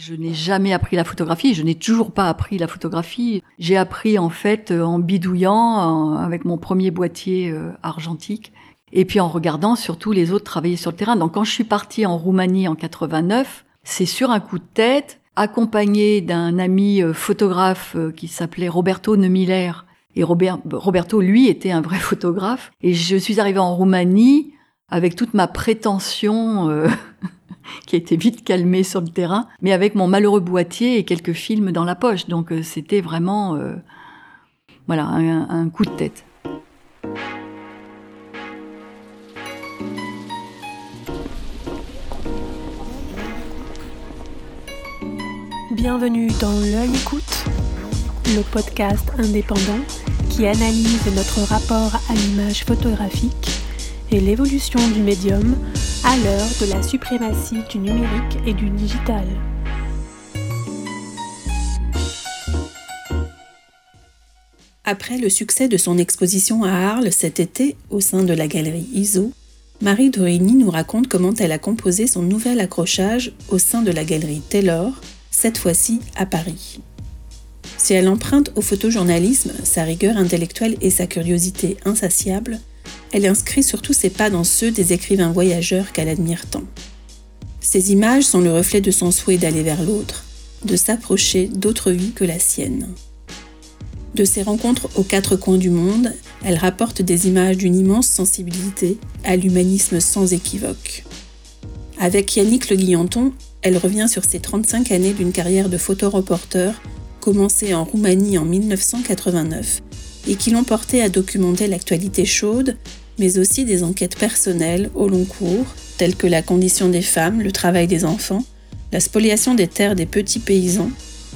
Je n'ai jamais appris la photographie, je n'ai toujours pas appris la photographie. J'ai appris en fait en bidouillant avec mon premier boîtier euh, argentique et puis en regardant surtout les autres travailler sur le terrain. Donc quand je suis partie en Roumanie en 89, c'est sur un coup de tête, accompagné d'un ami euh, photographe euh, qui s'appelait Roberto Neumiller. Et Robert, Roberto, lui, était un vrai photographe. Et je suis arrivée en Roumanie avec toute ma prétention euh, qui a été vite calmée sur le terrain, mais avec mon malheureux boîtier et quelques films dans la poche. Donc c'était vraiment voilà un coup de tête. Bienvenue dans L'œil écoute, le podcast indépendant qui analyse notre rapport à l'image photographique et l'évolution du médium à l'heure de la suprématie du numérique et du digital. Après le succès de son exposition à Arles cet été au sein de la galerie ISO, Marie Dorini nous raconte comment elle a composé son nouvel accrochage au sein de la galerie Taylor cette fois-ci à Paris. Si elle emprunte au photojournalisme sa rigueur intellectuelle et sa curiosité insatiable, elle inscrit surtout ses pas dans ceux des écrivains voyageurs qu'elle admire tant. Ces images sont le reflet de son souhait d'aller vers l'autre, de s'approcher d'autres vies que la sienne. De ses rencontres aux quatre coins du monde, elle rapporte des images d'une immense sensibilité à l'humanisme sans équivoque. Avec Yannick Le Guillanton, elle revient sur ses 35 années d'une carrière de photoreporter commencée en Roumanie en 1989 et qui l'ont porté à documenter l'actualité chaude, mais aussi des enquêtes personnelles au long cours, telles que la condition des femmes, le travail des enfants, la spoliation des terres des petits paysans,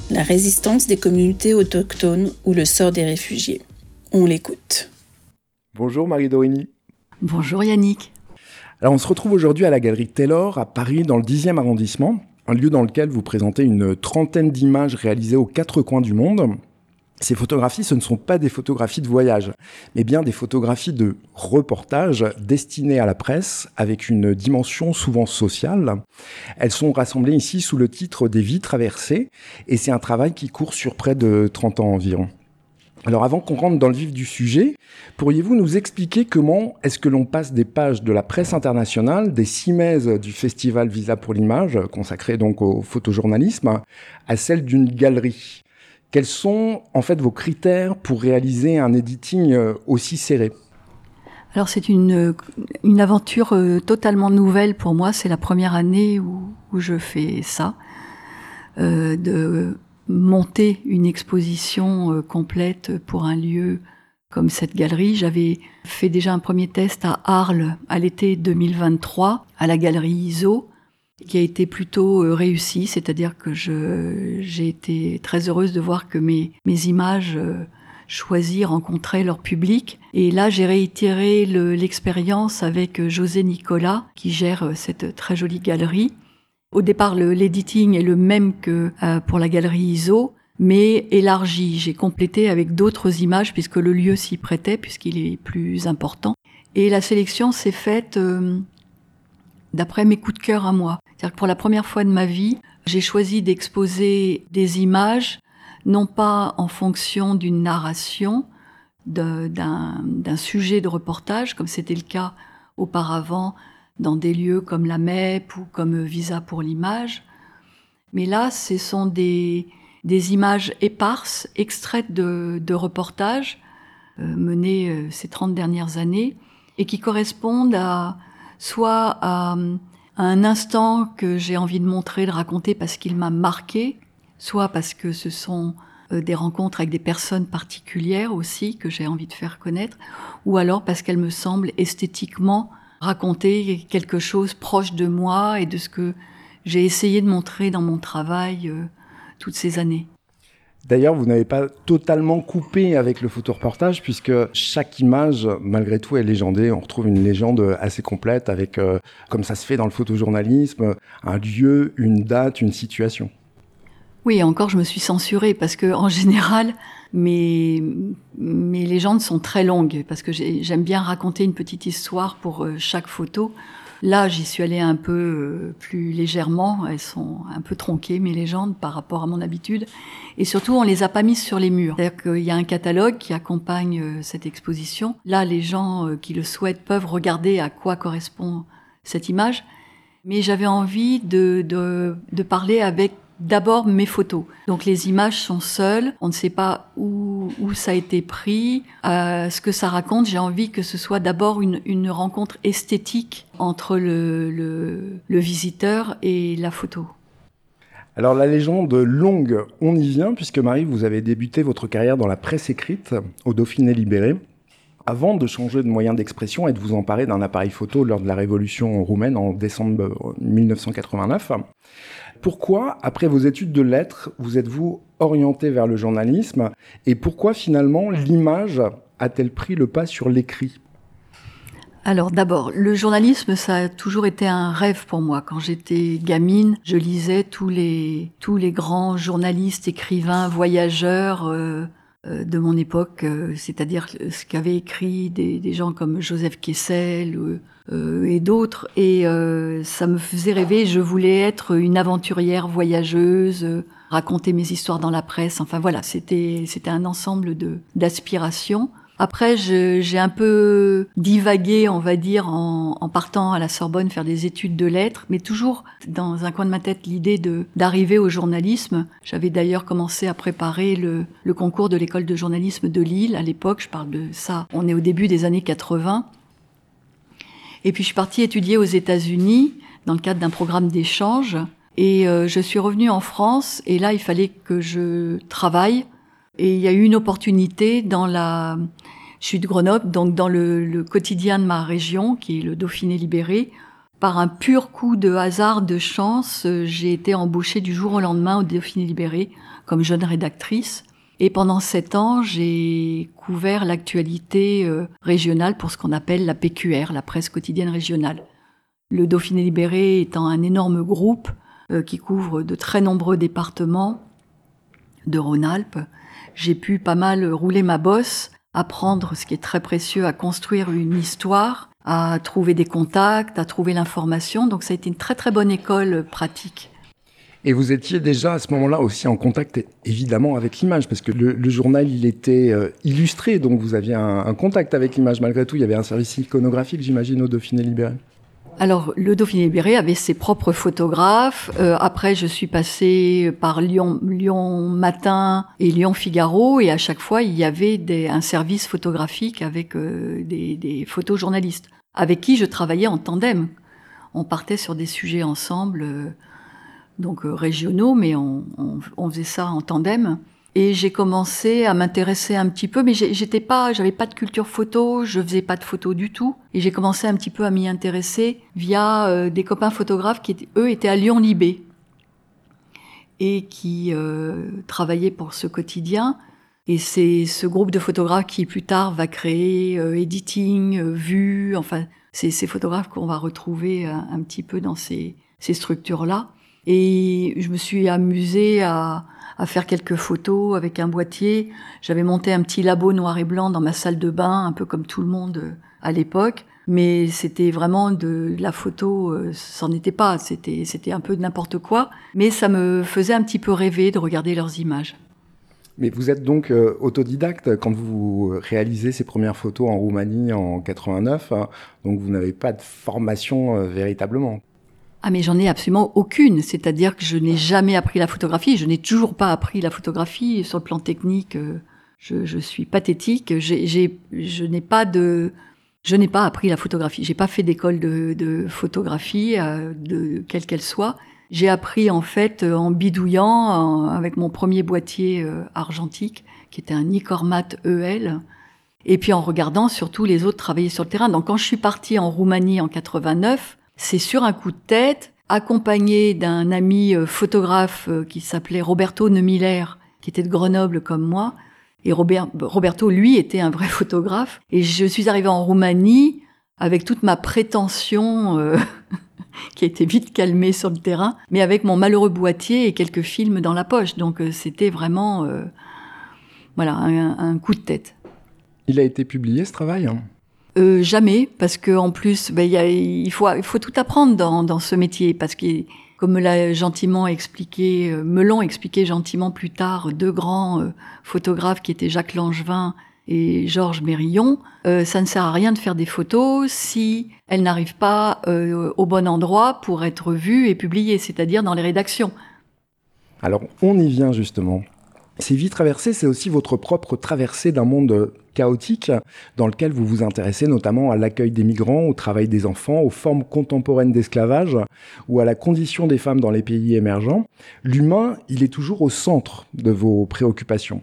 la résistance des communautés autochtones ou le sort des réfugiés. On l'écoute. Bonjour Marie Dorini. Bonjour Yannick. Alors on se retrouve aujourd'hui à la Galerie Taylor à Paris dans le 10e arrondissement, un lieu dans lequel vous présentez une trentaine d'images réalisées aux quatre coins du monde. Ces photographies, ce ne sont pas des photographies de voyage, mais bien des photographies de reportage destinées à la presse avec une dimension souvent sociale. Elles sont rassemblées ici sous le titre des vies traversées et c'est un travail qui court sur près de 30 ans environ. Alors avant qu'on rentre dans le vif du sujet, pourriez-vous nous expliquer comment est-ce que l'on passe des pages de la presse internationale, des cimaises du festival Visa pour l'image, consacré donc au photojournalisme, à celle d'une galerie? Quels sont en fait vos critères pour réaliser un editing euh, aussi serré? Alors c'est une, une aventure euh, totalement nouvelle pour moi. C'est la première année où, je fais ça, euh, de monter une exposition euh, complète pour un lieu comme cette galerie. J'avais fait déjà un premier test à Arles à l'été 2023 à la galerie ISO qui a été plutôt euh, réussi, c'est-à-dire que j'ai été très heureuse de voir que mes, images euh, choisies rencontraient leur public. Et là, j'ai réitéré l'expérience avec José Nicolas, qui gère cette très jolie galerie. Au départ, l'editing est le même que euh, pour la galerie ISO, mais élargi. J'ai complété avec d'autres images puisque le lieu s'y prêtait, puisqu'il est plus important. Et la sélection s'est faite euh, d'après mes coups de cœur à moi. C'est-à-dire que pour la première fois de ma vie, j'ai choisi d'exposer des images, non pas en fonction d'une narration, d'un sujet de reportage, comme c'était le cas auparavant dans des lieux comme la MEP ou comme Visa pour l'image. Mais là, ce sont des, images éparses, extraites de, de reportages euh, menés euh, ces 30 dernières années et qui correspondent à soit à, un instant que j'ai envie de montrer, de raconter parce qu'il m'a marqué, soit parce que ce sont euh, des rencontres avec des personnes particulières aussi que j'ai envie de faire connaître, ou alors parce qu'elles me semblent esthétiquement raconter quelque chose proche de moi et de ce que j'ai essayé de montrer dans mon travail euh, toutes ces années. D'ailleurs, vous n'avez pas totalement coupé avec le photoreportage puisque chaque image, malgré tout, est légendée. On retrouve une légende assez complète avec, euh, comme ça se fait dans le photojournalisme, un lieu, une date, une situation. Oui, encore, je me suis censurée parce que, en général, mes, mes légendes sont très longues parce que j'aime bien raconter une petite histoire pour euh, chaque photo. Là, j'y suis allée un peu euh, plus légèrement. Elles sont un peu tronquées, mes légendes, par rapport à mon habitude. Et surtout, on les a pas mises sur les murs. C'est-à-dire qu'il y a un catalogue qui accompagne euh, cette exposition. Là, les gens euh, qui le souhaitent peuvent regarder à quoi correspond cette image. Mais j'avais envie de, de, de parler avec d'abord mes photos. Donc les images sont seules, on ne sait pas où, ça a été pris, euh, ce que ça raconte. J'ai envie que ce soit d'abord une, rencontre esthétique entre le, le, le, visiteur et la photo. Alors la légende longue, on y vient, puisque Marie, vous avez débuté votre carrière dans la presse écrite au Dauphiné libéré. Avant de changer de moyen d'expression et de vous emparer d'un appareil photo lors de la révolution roumaine en décembre 1989, pourquoi, après vos études de lettres, vous êtes-vous orienté vers le journalisme et pourquoi finalement l'image a-t-elle pris le pas sur l'écrit? Alors d'abord, le journalisme, ça a toujours été un rêve pour moi. Quand j'étais gamine, je lisais tous les tous les grands journalistes, écrivains, voyageurs euh, euh, de mon époque, euh, c'est-à-dire ce qu'avaient écrit des, gens comme Joseph Kessel et d'autres. Et ça me faisait rêver. Je voulais être une aventurière voyageuse, raconter mes histoires dans la presse. Enfin voilà, c'était c'était un ensemble de d'aspirations. Après, j'ai un peu divagué, on va dire, en, en, partant à la Sorbonne faire des études de lettres, mais toujours dans un coin de ma tête l'idée d'arriver au journalisme. J'avais d'ailleurs commencé à préparer le, le concours de l'école de journalisme de Lille à l'époque. Je parle de ça. On est au début des années 80. Et puis je suis partie étudier aux États-Unis dans le cadre d'un programme d'échange. Et euh, je suis revenue en France et là il fallait que je travaille et il y a eu une opportunité dans la, je suis de Grenoble, donc dans le, le, quotidien de ma région, qui est le Dauphiné libéré. Par un pur coup de hasard, de chance, j'ai été embauchée du jour au lendemain au Dauphiné libéré comme jeune rédactrice. Et pendant sept ans, j'ai couvert l'actualité euh, régionale pour ce qu'on appelle la PQR, la presse quotidienne régionale. Le Dauphiné libéré étant un énorme groupe euh, qui couvre de très nombreux départements de Rhône-Alpes j'ai pu pas mal rouler ma bosse, apprendre ce qui est très précieux, à construire une histoire, à trouver des contacts, à trouver l'information. Donc ça a été une très très bonne école pratique. Et vous étiez déjà à ce moment-là aussi en contact évidemment avec l'image, parce que le, journal il était euh, illustré, donc vous aviez un, contact avec l'image malgré tout. Il y avait un service iconographique, j'imagine, au Dauphiné libéré. Alors, le Dauphiné libéré avait ses propres photographes. Euh, après, je suis passée par Lyon, Matin et Lyon Figaro, et à chaque fois, il y avait un service photographique avec euh, des, photojournalistes, avec qui je travaillais en tandem. On partait sur des sujets ensemble, donc euh, régionaux, mais on, faisait ça en tandem. Et j'ai commencé à m'intéresser un petit peu, mais j'étais pas, j'avais pas de culture photo, je faisais pas de photos du tout. Et j'ai commencé un petit peu à m'y intéresser via euh, des copains photographes qui, eux, étaient à Lyon-Libé et qui euh, travaillaient pour ce quotidien. Et c'est ce groupe de photographes qui plus tard va créer euh, editing, vue, enfin, c'est ces photographes qu'on va retrouver un, petit peu dans ces structures-là. Et je me suis amusée à, faire quelques photos avec un boîtier. J'avais monté un petit labo noir et blanc dans ma salle de bain, un peu comme tout le monde euh, à l'époque. Mais c'était vraiment de la photo, euh, c'en était pas, c'était, c'était un peu de n'importe quoi. Mais ça me faisait un petit peu rêver de regarder leurs images. Mais vous êtes donc euh, autodidacte quand vous réalisez ces premières photos en Roumanie en 89, hein, donc vous n'avez pas de formation euh, véritablement. Ah mais j'en ai absolument aucune, c'est-à-dire que je n'ai jamais appris la photographie, je n'ai toujours pas appris la photographie sur le plan technique. Euh, je, suis pathétique, j'ai, je n'ai pas de, je n'ai pas appris la photographie, j'ai pas fait d'école de, de photographie, euh, de quelle qu'elle soit. J'ai appris en fait en bidouillant avec mon premier boîtier euh, argentique, qui était un Nicormat EL, et puis en regardant surtout les autres travailler sur le terrain. Donc quand je suis partie en Roumanie en 89 c'est sur un coup de tête, accompagné d'un ami euh, photographe euh, qui s'appelait Roberto Neumiller, qui était de Grenoble comme moi. Et Robert, Roberto, lui, était un vrai photographe. Et je suis arrivée en Roumanie avec toute ma prétention, euh, qui a été vite calmée sur le terrain, mais avec mon malheureux boîtier et quelques films dans la poche. Donc c'était vraiment, voilà, un, un, coup de tête. Il a été publié ce travail hein? Euh, Jamais, parce que en plus, ben, y a, il, faut, il faut tout apprendre dans, dans ce métier, parce que comme me l'a gentiment expliqué, euh, me l'ont expliqué gentiment plus tard deux grands euh, photographes qui étaient Jacques Langevin et Georges Mérillon, euh, ça ne sert à rien de faire des photos si elles n'arrivent pas au bon endroit pour être vues et publiées, c'est-à-dire dans les rédactions. Alors on y vient justement. Ces vies traversées, c'est aussi votre propre traversée d'un monde chaotique dans lequel vous vous intéressez notamment à l'accueil des migrants, au travail des enfants, aux formes contemporaines d'esclavage ou à la condition des femmes dans les pays émergents. L'humain, il est toujours au centre de vos préoccupations.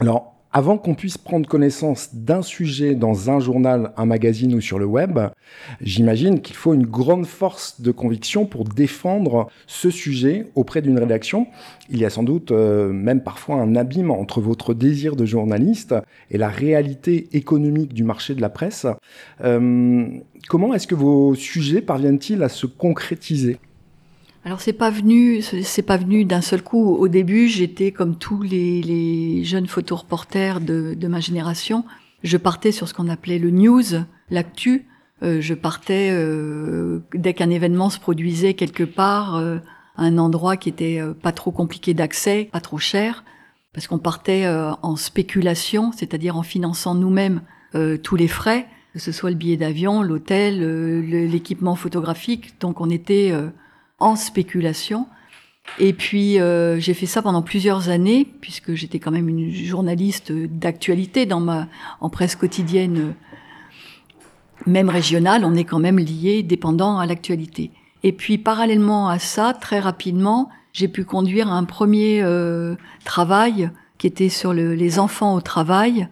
Alors, avant qu'on puisse prendre connaissance d'un sujet dans un journal, un magazine ou sur le web, j'imagine qu'il faut une grande force de conviction pour défendre ce sujet auprès d'une rédaction. Il y a sans doute euh, même parfois un abîme entre votre désir de journaliste et la réalité économique du marché de la presse. Euh, comment est-ce que vos sujets parviennent-ils à se concrétiser? Alors c'est pas venu, c'est pas venu d'un seul coup. Au début, j'étais comme tous les, jeunes photoreporters de, de ma génération. Je partais sur ce qu'on appelait le news, l'actu. Euh, je partais euh, dès qu'un événement se produisait quelque part, euh, à un endroit qui était pas trop compliqué d'accès, pas trop cher, parce qu'on partait en spéculation, c'est-à-dire en finançant nous-mêmes tous les frais, que ce soit le billet d'avion, l'hôtel, l'équipement photographique. Donc on était en spéculation. Et puis euh, j'ai fait ça pendant plusieurs années, puisque j'étais quand même une journaliste d'actualité dans ma en presse quotidienne, même régionale, on est quand même lié, dépendant à l'actualité. Et puis parallèlement à ça, très rapidement, j'ai pu conduire un premier euh, travail qui était sur le, les enfants au travail.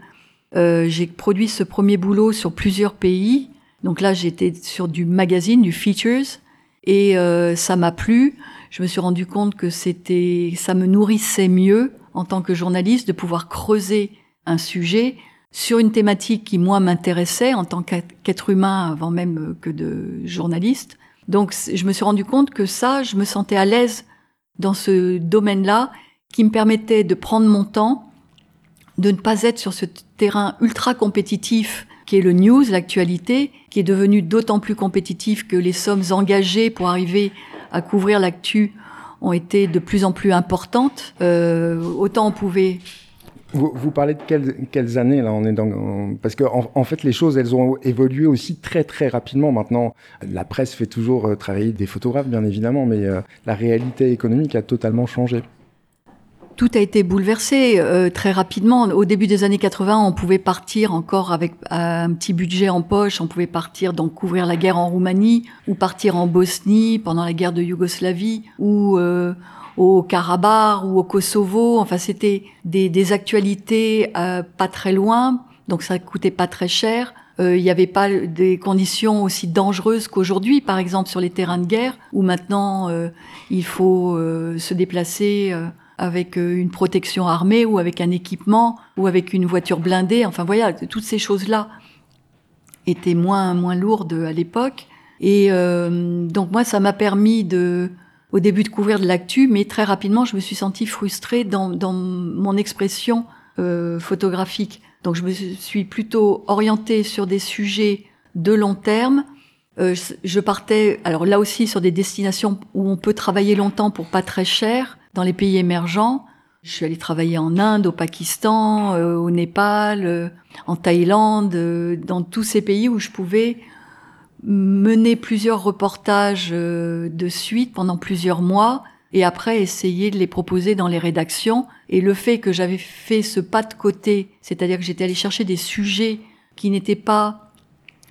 Euh, j'ai produit ce premier boulot sur plusieurs pays. Donc là, j'étais sur du magazine, du features, et euh, ça m'a plu. Je me suis rendu compte que c'était, ça me nourrissait mieux en tant que journaliste de pouvoir creuser un sujet sur une thématique qui moi m'intéressait en tant qu'être humain avant même que de journaliste. Donc je me suis rendu compte que ça, je me sentais à l'aise dans ce domaine-là qui me permettait de prendre mon temps, de ne pas être sur ce terrain ultra compétitif qui est le news, l'actualité, qui est devenu d'autant plus compétitif que les sommes engagées pour arriver à couvrir l'actu ont été de plus en plus importantes. Euh, autant on pouvait vous, parlez de quelles, années là on est dans parce que en, en, fait les choses elles ont évolué aussi très très rapidement maintenant la presse fait toujours euh, travailler des photographes bien évidemment mais euh, la réalité économique a totalement changé tout a été bouleversé euh, très rapidement. Au début des années 80, on pouvait partir encore avec un petit budget en poche. On pouvait partir donc couvrir la guerre en Roumanie ou partir en Bosnie pendant la guerre de Yougoslavie ou euh, au Karabakh ou au Kosovo. Enfin, c'était des, des, actualités euh, pas très loin, donc ça coûtait pas très cher. Il n'y avait pas des conditions aussi dangereuses qu'aujourd'hui, par exemple sur les terrains de guerre, où maintenant il faut se déplacer avec euh, une protection armée ou avec un équipement ou avec une voiture blindée. Enfin voilà, toutes ces choses-là étaient moins moins lourdes à l'époque. Et euh, donc moi, ça m'a permis de, au début de couvrir de l'actu, mais très rapidement, je me suis sentie frustrée dans, dans mon expression euh, photographique. Donc je me suis plutôt orientée sur des sujets de long terme. Euh, je partais, alors là aussi, sur des destinations où on peut travailler longtemps pour pas très cher dans les pays émergents. Je suis allée travailler en Inde, au Pakistan, euh, au Népal, euh, en Thaïlande, euh, dans tous ces pays où je pouvais mener plusieurs reportages de suite pendant plusieurs mois et après essayer de les proposer dans les rédactions. Et le fait que j'avais fait ce pas de côté, c'est-à-dire que j'étais allée chercher des sujets qui n'étaient pas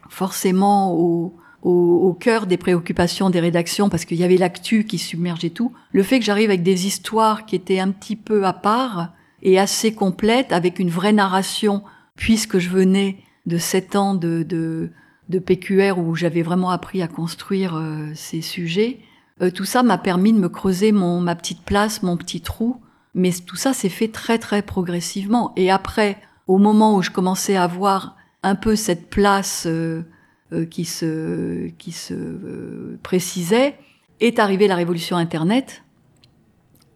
forcément au, au, cœur des préoccupations des rédactions parce qu'il y avait l'actu qui submergeait tout. Le fait que j'arrive avec des histoires qui étaient un petit peu à part et assez complètes avec une vraie narration puisque je venais de sept ans de, de, de PQR où j'avais vraiment appris à construire euh, ces sujets. Euh, tout ça m'a permis de me creuser mon, ma petite place, mon petit trou. Mais tout ça s'est fait très très progressivement. Et après, au moment où je commençais à avoir un peu cette place euh, qui se, qui se euh, précisait, est arrivée la révolution Internet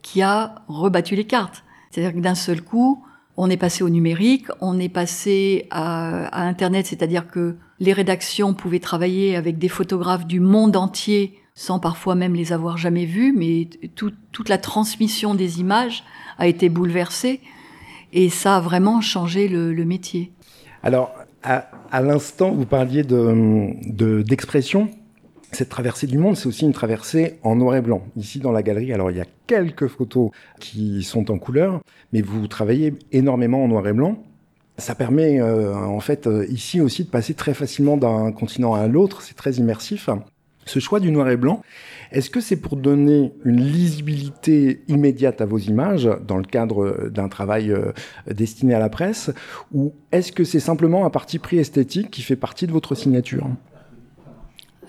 qui a rebattu les cartes. C'est-à-dire que d'un seul coup, on est passé au numérique, on est passé à, Internet, c'est-à-dire que les rédactions pouvaient travailler avec des photographes du monde entier sans parfois même les avoir jamais vus, mais toute la transmission des images a été bouleversée et ça a vraiment changé le, métier. Alors, l'instant, vous parliez d'expression. De, cette traversée du monde, c'est aussi une traversée en noir et blanc. Ici, dans la galerie, alors il y a quelques photos qui sont en couleur, mais vous travaillez énormément en noir et blanc. Ça permet euh, en fait euh, ici aussi de passer très facilement d'un continent à l'autre, c'est très immersif. Ce choix du noir et blanc, est-ce que c'est pour donner une lisibilité immédiate à vos images dans le cadre d'un travail euh, destiné à la presse ou est-ce que c'est simplement un parti pris esthétique qui fait partie de votre signature?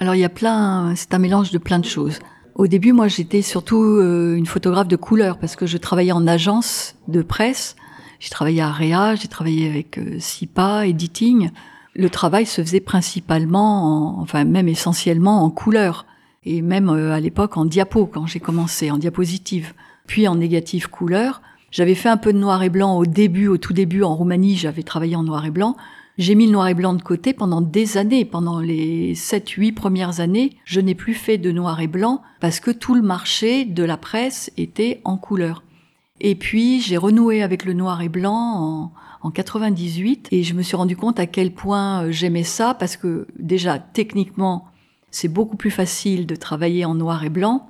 Alors il y a plein, c'est un mélange de plein de choses. Au début, moi, j'étais surtout euh, une photographe de couleur parce que je travaillais en agence de presse. J'ai travaillé à Réa, j'ai travaillé avec euh, SIPA, Editing le travail se faisait principalement, enfin même essentiellement en couleur, et même euh, à l'époque en diapo quand j'ai commencé, en diapositive, puis en négative couleur. J'avais fait un peu de noir et blanc au début, au tout début en Roumanie, j'avais travaillé en noir et blanc. J'ai mis le noir et blanc de côté pendant des années, pendant les 7-8 premières années, je n'ai plus fait de noir et blanc parce que tout le marché de la presse était en couleur. Et puis j'ai renoué avec le noir et blanc en, en 98 et je me suis rendu compte à quel point euh, j'aimais ça parce que déjà techniquement c'est beaucoup plus facile de travailler en noir et blanc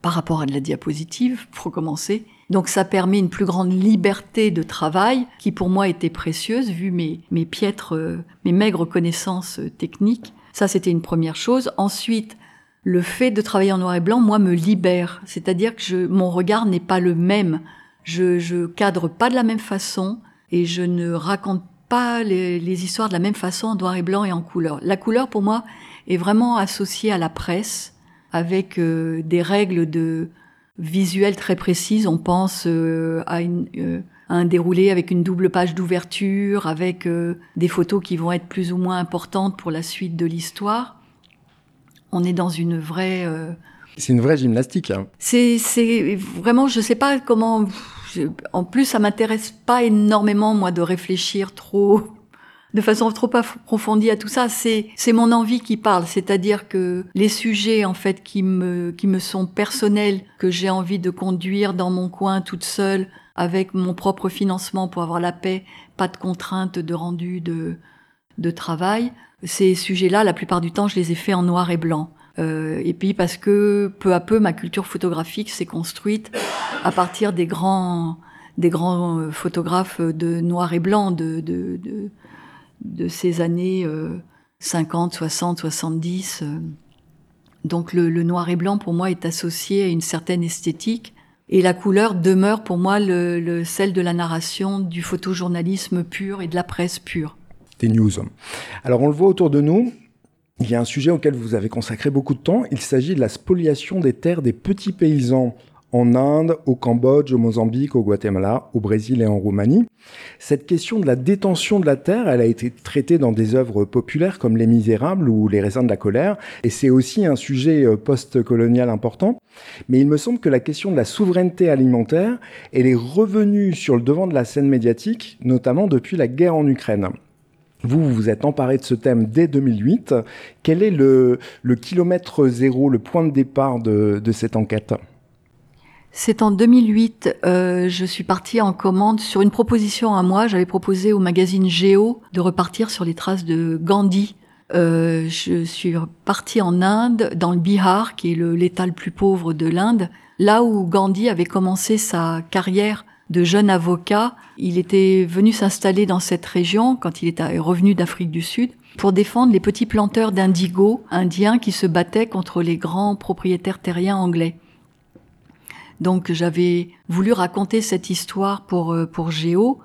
par rapport à de la diapositive pour commencer. Donc ça permet une plus grande liberté de travail qui pour moi était précieuse vu mes, mes piètres, euh, mes maigres connaissances euh, techniques. Ça c'était une première chose. Ensuite, le fait de travailler en noir et blanc, moi, me libère. C'est-à-dire que je, mon regard n'est pas le même. Je, je cadre pas de la même façon et je ne raconte pas les, histoires de la même façon en noir et blanc et en couleur. La couleur, pour moi, est vraiment associée à la presse, avec euh, des règles de visuel très précises. On pense euh, à, une, euh, un déroulé avec une double page d'ouverture, avec des photos qui vont être plus ou moins importantes pour la suite de l'histoire. On est dans une vraie... C'est une vraie gymnastique. Hein. C'est vraiment, je sais pas comment en plus, ça m'intéresse pas énormément, moi, de réfléchir trop, de façon trop approfondie à tout ça. C'est, c'est mon envie qui parle. C'est-à-dire que les sujets, en fait, qui me, qui me sont personnels, que j'ai envie de conduire dans mon coin toute seule, avec mon propre financement pour avoir la paix, pas de contraintes de rendu de, de travail. Ces sujets-là, la plupart du temps, je les ai faits en noir et blanc. Euh, et puis parce que peu à peu ma culture photographique s'est construite à partir des grands des grands euh, photographes de noir et blanc de de, de, ces années 50, 60, 70. Donc le, le, noir et blanc pour moi est associé à une certaine esthétique et la couleur demeure pour moi le, le, celle de la narration, du photojournalisme pur et de la presse pure. News. Alors on le voit autour de nous, il y a un sujet auquel vous avez consacré beaucoup de temps. Il s'agit de la spoliation des terres des petits paysans en Inde, au Cambodge, au Mozambique, au Guatemala, au Brésil et en Roumanie. Cette question de la détention de la terre, elle a été traitée dans des œuvres populaires comme Les Misérables ou Les raisins de la colère, et c'est aussi un sujet euh, post-colonial important. Mais il me semble que la question de la souveraineté alimentaire, elle est revenue sur le devant de la scène médiatique, notamment depuis la guerre en Ukraine. Vous, vous êtes emparé de ce thème dès 2008. Quel est le, kilomètre zéro, le point de départ de, cette enquête? C'est en 2008, euh, je suis partie en commande sur une proposition à moi. J'avais proposé au magazine Géo de repartir sur les traces de Gandhi. Euh, je suis partie en Inde, dans le Bihar, qui est l'État le plus pauvre de l'Inde, là où Gandhi avait commencé sa carrière de jeune avocat. Il était venu s'installer dans cette région quand il est revenu d'Afrique du Sud pour défendre les petits planteurs d'indigo indiens qui se battaient contre les grands propriétaires terriens anglais. Donc j'avais voulu raconter cette histoire pour, euh, pour Géo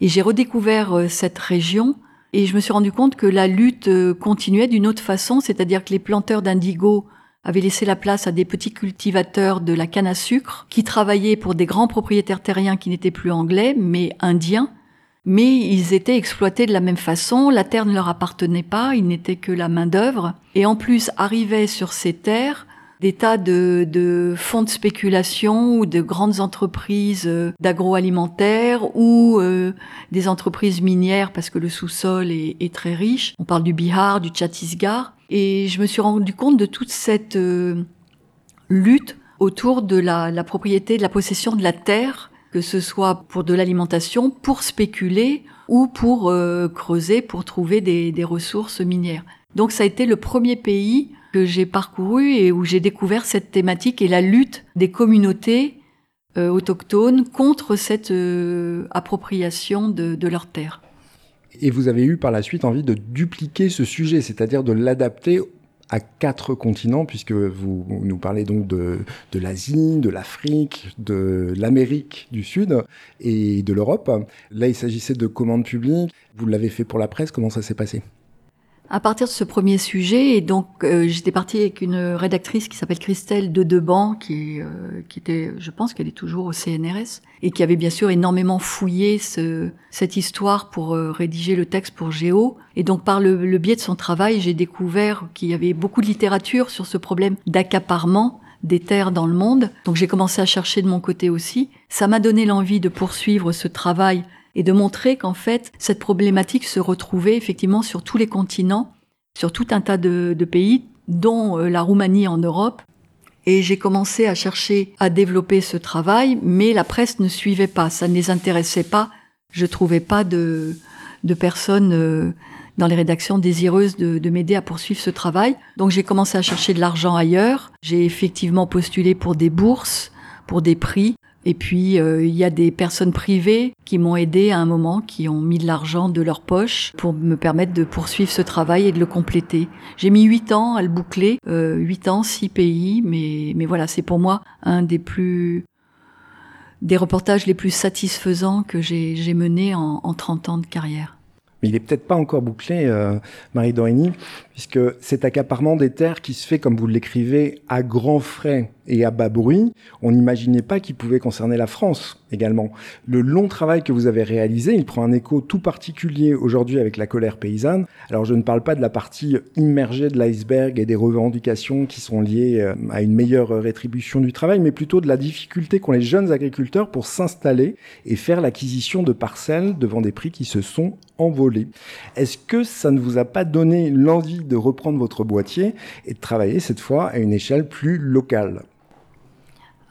et j'ai redécouvert euh, cette région et je me suis rendu compte que la lutte euh, continuait d'une autre façon, c'est-à-dire que les planteurs d'indigo avait laissé la place à des petits cultivateurs de la canne à sucre qui travaillaient pour des grands propriétaires terriens qui n'étaient plus anglais, mais indiens. Mais ils étaient exploités de la même façon, la terre ne leur appartenait pas, ils n'étaient que la main-d'œuvre. Et en plus, arrivaient sur ces terres des tas de, de fonds de spéculation ou de grandes entreprises euh, d'agroalimentaire ou euh, des entreprises minières parce que le sous-sol est, est, très riche. On parle du Bihar, du Chhattisgarh. Et je me suis rendu compte de toute cette euh, lutte autour de la, propriété, de la possession de la terre, que ce soit pour de l'alimentation, pour spéculer ou pour creuser, pour trouver des, ressources minières. Donc ça a été le premier pays que j'ai parcouru et où j'ai découvert cette thématique et la lutte des communautés euh, autochtones contre cette euh, appropriation de, de leurs terres. Et vous avez eu par la suite envie de dupliquer ce sujet, c'est-à-dire de l'adapter à quatre continents, puisque vous nous parlez donc de, l'Asie, de l'Afrique, de l'Amérique du Sud et de l'Europe. Là, il s'agissait de commandes publiques. Vous l'avez fait pour la presse, comment ça s'est passé? À partir de ce premier sujet, et donc euh, j'étais partie avec une rédactrice qui s'appelle Christelle de Deban, qui, euh, qui était, je pense qu'elle est toujours au CNRS, et qui avait bien sûr énormément fouillé ce, cette histoire pour euh, rédiger le texte pour Géo. Et donc par le, le biais de son travail, j'ai découvert qu'il y avait beaucoup de littérature sur ce problème d'accaparement des terres dans le monde. Donc j'ai commencé à chercher de mon côté aussi. Ça m'a donné l'envie de poursuivre ce travail et de montrer qu'en fait, cette problématique se retrouvait effectivement sur tous les continents, sur tout un tas de, pays, dont euh, la Roumanie en Europe. Et j'ai commencé à chercher à développer ce travail, mais la presse ne suivait pas, ça ne les intéressait pas. Je trouvais pas de, personnes euh, dans les rédactions désireuses de m'aider à poursuivre ce travail. Donc j'ai commencé à chercher de l'argent ailleurs. J'ai effectivement postulé pour des bourses, pour des prix. Et puis, euh, il y a des personnes privées qui m'ont aidé à un moment, qui ont mis de l'argent de leur poche pour me permettre de poursuivre ce travail et de le compléter. J'ai mis huit ans à le boucler, euh, ans, six pays, mais, mais voilà, c'est pour moi un des plus des reportages les plus satisfaisants que j'ai menés en, en 30 ans de carrière. Mais il n'est peut-être pas encore bouclé, euh, Marie Dorigny, puisque cet accaparement des terres qui se fait, comme vous l'écrivez, à grands frais et à bas bruit, on n'imaginait pas qu'il pouvait concerner la France également. Le long travail que vous avez réalisé, il prend un écho tout particulier aujourd'hui avec la colère paysanne. Alors je ne parle pas de la partie immergée de l'iceberg et des revendications qui sont liées euh, à une meilleure rétribution du travail, mais plutôt de la difficulté qu'ont les jeunes agriculteurs pour s'installer et faire l'acquisition de parcelles devant des prix qui se sont envolés. Est-ce que ça ne vous a pas donné l'envie de reprendre votre boîtier et de travailler cette fois à une échelle plus locale?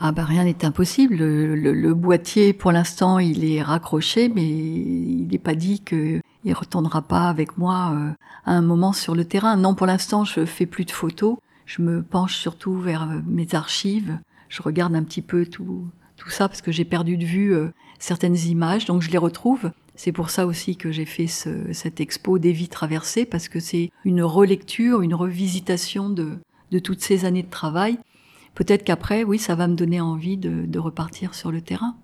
Ah bah rien n'est impossible. Le, boîtier, pour l'instant, il est raccroché, mais il n'est pas dit qu'il ne retournera pas avec moi euh, à un moment sur le terrain. Non, pour l'instant, je fais plus de photos. Je me penche surtout vers euh, mes archives. Je regarde un petit peu tout, tout ça parce que j'ai perdu de vue euh, certaines images, donc je les retrouve. C'est pour ça aussi que j'ai fait ce, cette expo des vies traversées, parce que c'est une relecture, une revisitation de toutes ces années de travail. Peut-être qu'après, oui, ça va me donner envie de, repartir sur le terrain.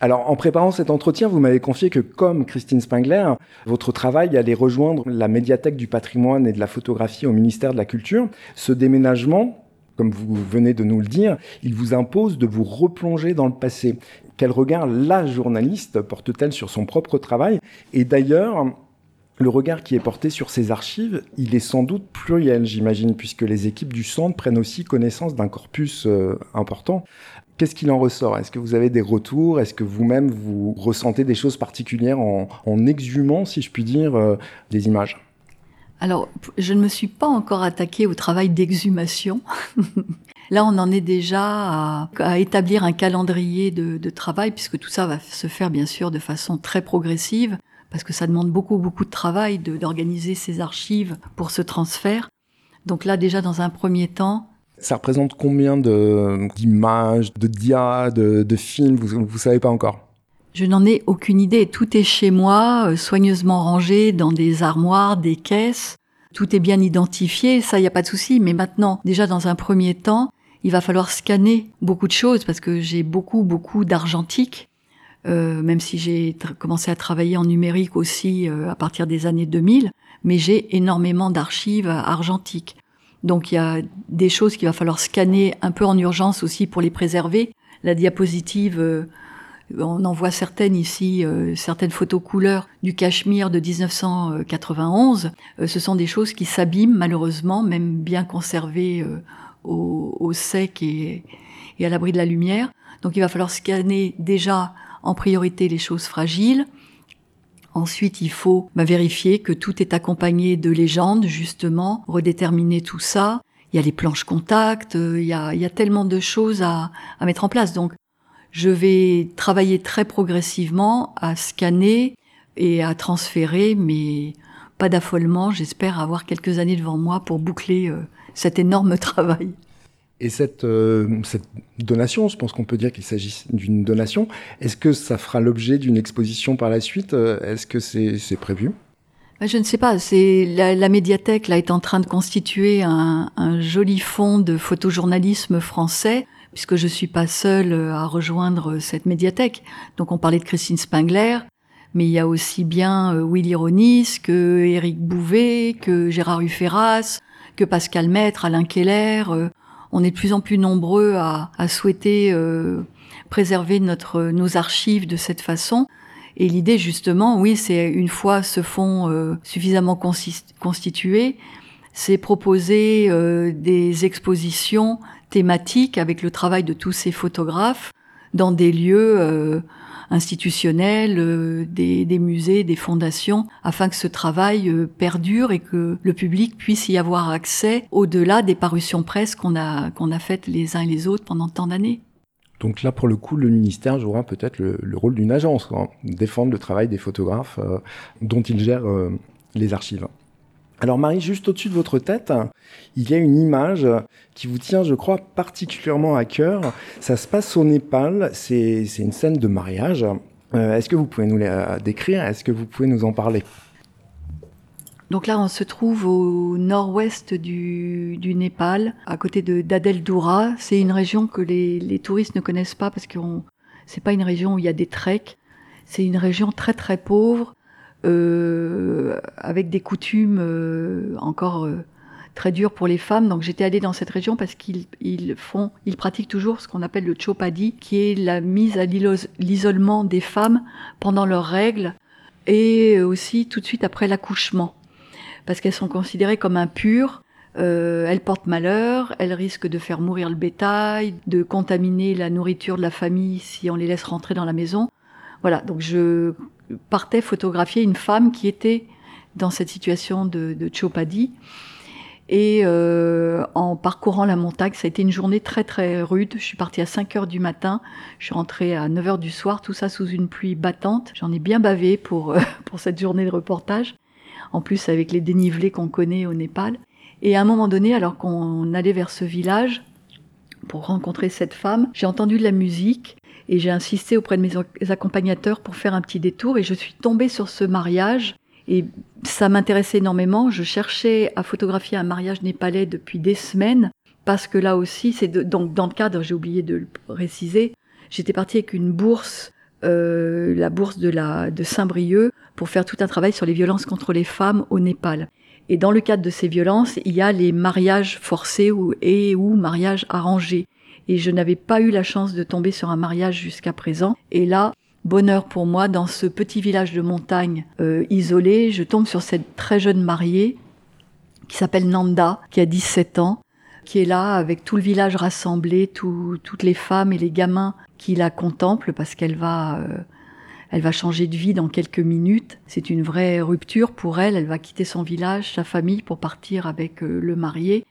Alors, en préparant cet entretien, vous m'avez confié que, comme Christine Spengler, votre travail allait rejoindre la médiathèque du patrimoine et de la photographie au ministère de la Culture. Ce déménagement, comme vous venez de nous le dire, il vous impose de vous replonger dans le passé. Quel regard la journaliste porte-t-elle sur son propre travail? Et d'ailleurs, le regard qui est porté sur ces archives, il est sans doute pluriel, j'imagine, puisque les équipes du centre prennent aussi connaissance d'un corpus euh, important. Qu'est-ce qu'il en ressort? Est-ce que vous avez des retours? Est-ce que vous-même vous ressentez des choses particulières en, exhumant, si je puis dire, euh, des images? Alors, je ne me suis pas encore attaquée au travail d'exhumation. Là, on en est déjà à, établir un calendrier de, travail, puisque tout ça va se faire bien sûr de façon très progressive, parce que ça demande beaucoup, beaucoup de travail d'organiser ces archives pour ce transfert. Donc là, déjà, dans un premier temps, ça représente combien d'images, de, de dias, de, de films Vous ne savez pas encore? Je n'en ai aucune idée. Tout est chez moi, euh, soigneusement rangé dans des armoires, des caisses. Tout est bien identifié, ça, il n'y a pas de souci. Mais maintenant, déjà dans un premier temps, il va falloir scanner beaucoup de choses parce que j'ai beaucoup, beaucoup d'argentique. Euh, même si j'ai commencé à travailler en numérique aussi euh, à partir des années 2000, mais j'ai énormément d'archives argentiques. Donc il y a des choses qu'il va falloir scanner un peu en urgence aussi pour les préserver. La diapositive euh, on en voit certaines ici, euh, certaines photos couleurs du Cachemire de 1991. Euh, ce sont des choses qui s'abîment malheureusement, même bien conservées euh, au, sec et, et à l'abri de la lumière. Donc il va falloir scanner déjà en priorité les choses fragiles. Ensuite, il faut bah, vérifier que tout est accompagné de légendes, justement, redéterminer tout ça. Il y a les planches contact, euh, il y a, tellement de choses à, à mettre en place. Donc, je vais travailler très progressivement à scanner et à transférer, mais pas d'affolement. J'espère avoir quelques années devant moi pour boucler euh, cet énorme travail. Et cette, euh, cette donation, je pense qu'on peut dire qu'il s'agit d'une donation, est-ce que ça fera l'objet d'une exposition par la suite? Euh, Est-ce que c'est prévu? Bah, je ne sais pas. C'est la, la, médiathèque là est en train de constituer un, un, joli fonds de photojournalisme français, puisque je suis pas seule à rejoindre cette médiathèque. Donc on parlait de Christine Spengler, mais il y a aussi bien euh, Willy Ronis que Éric Bouvet, que Gérard Huferras, que Pascal Maître, Alain Keller on est de plus en plus nombreux à, souhaiter euh, préserver notre, nos archives de cette façon. Et l'idée, justement, oui, c'est une fois ce fonds euh, suffisamment constitué, c'est proposer euh, des expositions thématiques avec le travail de tous ces photographes dans des lieux institutionnels, euh, des, musées, des fondations, afin que ce travail euh, perdure et que le public puisse y avoir accès au-delà des parutions presse qu'on a, qu'on a faites les uns et les autres pendant tant d'années. Donc là, pour le coup, le ministère jouera peut-être le, le, rôle d'une agence, quoi, défendre le travail des photographes euh, dont il gère les archives. Alors Marie, juste au-dessus de votre tête, il y a une image qui vous tient, je crois, particulièrement à cœur. Ça se passe au Népal, c'est une scène de mariage. Euh, Est-ce que vous pouvez nous la décrire? Est-ce que vous pouvez nous en parler? Donc là, on se trouve au nord-ouest du, Népal, à côté de d'Adel Doura. C'est une région que les, les, touristes ne connaissent pas parce que c'est pas une région où il y a des treks. C'est une région très très pauvre avec des coutumes euh, encore euh, très dures pour les femmes. Donc j'étais allée dans cette région parce qu'ils ils font, ils pratiquent toujours ce qu'on appelle le chopadi, qui est la mise à l'isolement des femmes pendant leurs règles et aussi tout de suite après l'accouchement, parce qu'elles sont considérées comme impures. Euh, elles portent malheur, elles risquent de faire mourir le bétail, de contaminer la nourriture de la famille si on les laisse rentrer dans la maison. Voilà, donc je partait photographier une femme qui était dans cette situation de, de Chopadi. Et euh, en parcourant la montagne, ça a été une journée très très rude. Je suis partie à 5 heures du matin, je suis rentrée à 9 heures du soir, tout ça sous une pluie battante. J'en ai bien bavé pour, euh, pour cette journée de reportage, en plus avec les dénivelés qu'on connaît au Népal. Et à un moment donné, alors qu'on allait vers ce village pour rencontrer cette femme, j'ai entendu de la musique et j'ai insisté auprès de mes accompagnateurs pour faire un petit détour et je suis tombée sur ce mariage et ça m'intéressait énormément. Je cherchais à photographier un mariage népalais depuis des semaines parce que là aussi, c'est donc dans le cadre, j'ai oublié de le préciser, j'étais partie avec une bourse, euh, la bourse de Saint-Brieuc, pour faire tout un travail sur les violences contre les femmes au Népal. Et dans le cadre de ces violences, il y a les mariages forcés ou, et ou mariages arrangés et je n'avais pas eu la chance de tomber sur un mariage jusqu'à présent. Et là, bonheur pour moi, dans ce petit village de montagne euh, isolé, je tombe sur cette très jeune mariée qui s'appelle Nanda, qui a 17 ans, qui est là avec tout le village rassemblé, toutes les femmes et les gamins qui la contemplent parce qu'elle va, euh, elle va changer de vie dans quelques minutes. C'est une vraie rupture pour elle. Elle va quitter son village, sa famille pour partir avec euh, le marié.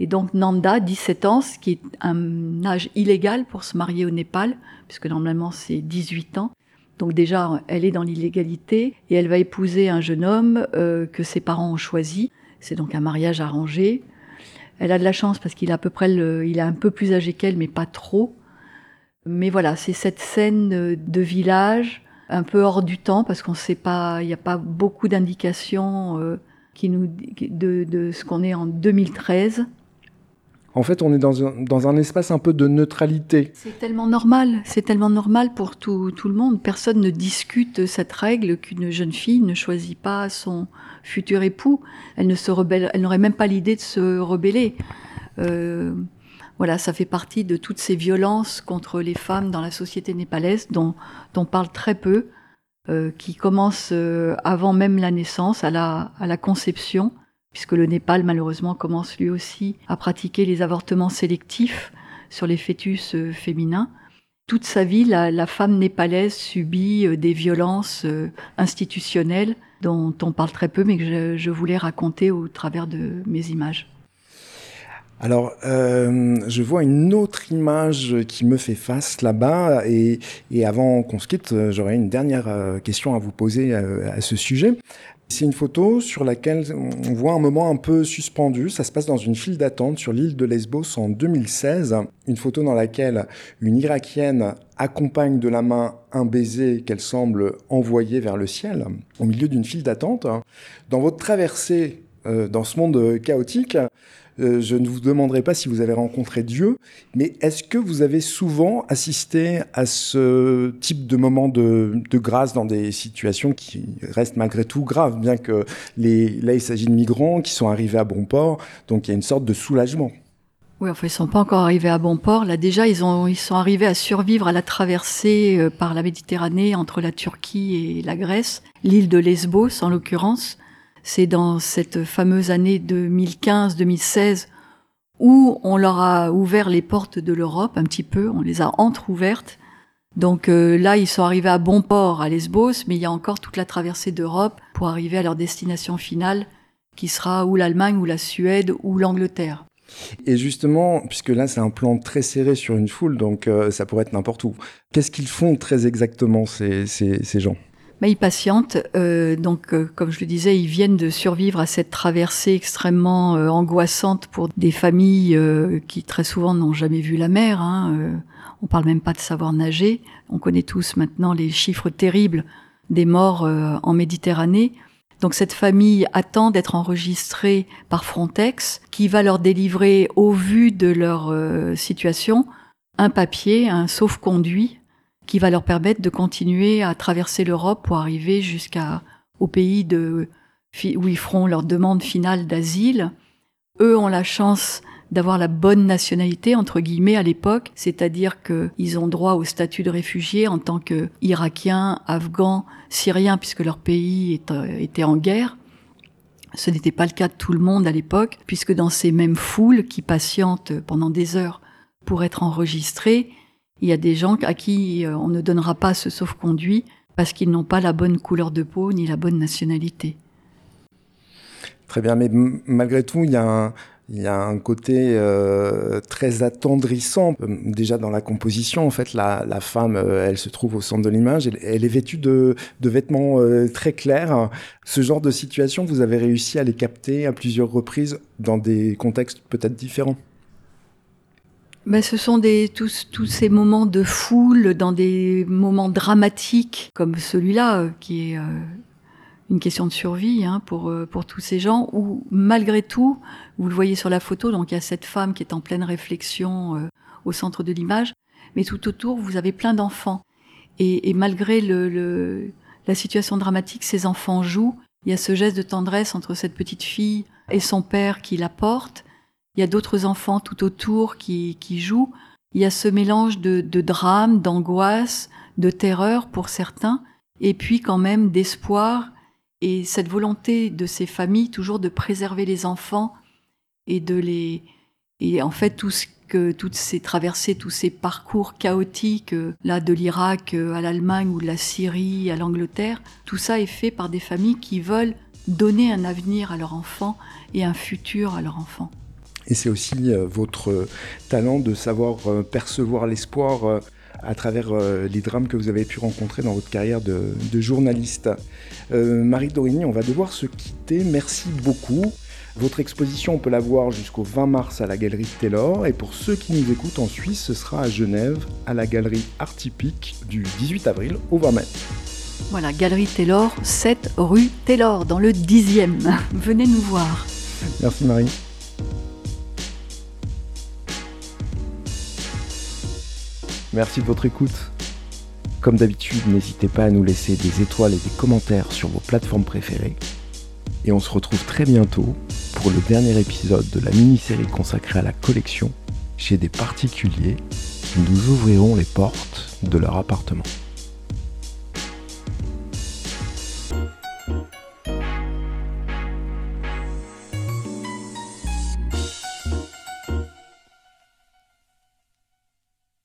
Et donc Nanda, 17 ans, ce qui est un âge illégal pour se marier au Népal, puisque normalement c'est 18 ans. Donc déjà, elle est dans l'illégalité et elle va épouser un jeune homme euh, que ses parents ont choisi. C'est donc un mariage arrangé. Elle a de la chance parce qu'il est un peu plus âgé qu'elle, mais pas trop. Mais voilà, c'est cette scène de village, un peu hors du temps parce qu'on sait pas, il n'y a pas beaucoup d'indications euh, de ce qu'on est en 2013. En fait, on est dans un, dans un espace un peu de neutralité. C'est tellement normal, c'est tellement normal pour tout, tout, le monde. Personne ne discute cette règle qu'une jeune fille ne choisit pas son futur époux. Elle ne se rebelle, elle n'aurait même pas l'idée de se rebeller. Euh, voilà, ça fait partie de toutes ces violences contre les femmes dans la société népalaise dont, on parle très peu, euh, qui commencent euh, avant même la naissance, à la, à la conception puisque le Népal malheureusement commence lui aussi à pratiquer les avortements sélectifs sur les fœtus euh, féminins. Toute sa vie, la, femme népalaise subit euh, des violences euh, institutionnelles dont on parle très peu, mais que je voulais raconter au travers de mes images. Alors, je vois une autre image qui me fait face là-bas. Et, avant qu'on se quitte, j'aurais une dernière question à vous poser à, ce sujet. C'est une photo sur laquelle on voit un moment un peu suspendu. Ça se passe dans une file d'attente sur l'île de Lesbos en 2016. Une photo dans laquelle une Irakienne accompagne de la main un baiser qu'elle semble envoyer vers le ciel au milieu d'une file d'attente. Dans votre traversée dans ce monde chaotique, euh, je ne vous demanderai pas si vous avez rencontré Dieu, mais est-ce que vous avez souvent assisté à ce type de moment de, grâce dans des situations qui restent malgré tout graves, bien que les, là il s'agit de migrants qui sont arrivés à bon port, donc il y a une sorte de soulagement. Oui, enfin, ils sont pas encore arrivés à bon port. Là, déjà, ils, ont, ils sont arrivés à survivre à la traversée euh, par la Méditerranée entre la Turquie et la Grèce, l'île de Lesbos en l'occurrence. C'est dans cette fameuse année 2015-2016 où on leur a ouvert les portes de l'Europe un petit peu, on les a entre-ouvertes. Donc euh, là, ils sont arrivés à bon port à Lesbos, mais il y a encore toute la traversée d'Europe pour arriver à leur destination finale, qui sera ou l'Allemagne, ou la Suède, ou l'Angleterre. Et justement, puisque là c'est un plan très serré sur une foule, donc euh, ça pourrait être n'importe où. Qu'est-ce qu'ils font très exactement ces, ces gens? Mais ils patientent. Euh, donc, euh, comme je le disais, ils viennent de survivre à cette traversée extrêmement euh, angoissante pour des familles qui très souvent n'ont jamais vu la mer. Hein, on parle même pas de savoir nager. On connaît tous maintenant les chiffres terribles des morts en Méditerranée. Donc cette famille attend d'être enregistrée par Frontex, qui va leur délivrer, au vu de leur situation, un papier, un sauf-conduit qui va leur permettre de continuer à traverser l'Europe pour arriver jusqu'au pays de, où ils feront leur demande finale d'asile. Eux ont la chance d'avoir la bonne nationalité, entre guillemets, à l'époque, c'est-à-dire qu'ils ont droit au statut de réfugiés en tant qu'Irakiens, Afghans, Syriens, puisque leur pays était en guerre. Ce n'était pas le cas de tout le monde à l'époque, puisque dans ces mêmes foules qui patientent pendant des heures pour être enregistrés, il y a des gens à qui euh, on ne donnera pas ce sauf-conduit parce qu'ils n'ont pas la bonne couleur de peau ni la bonne nationalité. Très bien, mais malgré tout, il y a un, côté euh, très attendrissant. Euh, déjà dans la composition, en fait, la, femme, elle se trouve au centre de l'image. Elle, est vêtue de, de vêtements très clairs. Ce genre de situation, vous avez réussi à les capter à plusieurs reprises dans des contextes peut-être différents? Ben, ce sont des, tous, tous ces moments de foule dans des moments dramatiques comme celui-là, euh, qui est euh, une question de survie hein, pour, euh, pour tous ces gens, où malgré tout, vous le voyez sur la photo, donc il y a cette femme qui est en pleine réflexion au centre de l'image, mais tout autour, vous avez plein d'enfants. Et, et malgré le, le, la situation dramatique, ces enfants jouent. Il y a ce geste de tendresse entre cette petite fille et son père qui la porte il y a d'autres enfants tout autour qui, jouent. Il y a ce mélange de, drame, d'angoisse, de terreur pour certains, et puis quand même d'espoir et cette volonté de ces familles toujours de préserver les enfants et de les et en fait que toutes ces traversées, tous ces parcours chaotiques là de l'Irak à l'Allemagne ou de la Syrie à l'Angleterre, tout ça est fait par des familles qui veulent donner un avenir à leurs enfants et un futur à leurs enfants. Et c'est aussi euh, votre talent de savoir euh, percevoir l'espoir euh, à travers les drames que vous avez pu rencontrer dans votre carrière de, journaliste. Marie Dorini, on va devoir se quitter. Merci beaucoup. Votre exposition, on peut la voir jusqu'au 20 mars à la galerie Taylor. Et pour ceux qui nous écoutent en Suisse, ce sera à Genève, à la galerie Artipique, du 18 avril au 20 mai. Voilà, galerie Taylor, 7 rue Taylor, dans le 10e. Venez nous voir. Merci Marie. Merci de votre écoute. Comme d'habitude, n'hésitez pas à nous laisser des étoiles et des commentaires sur vos plateformes préférées. Et on se retrouve très bientôt pour le dernier épisode de la mini-série consacrée à la collection chez des particuliers qui nous ouvriront les portes de leur appartement.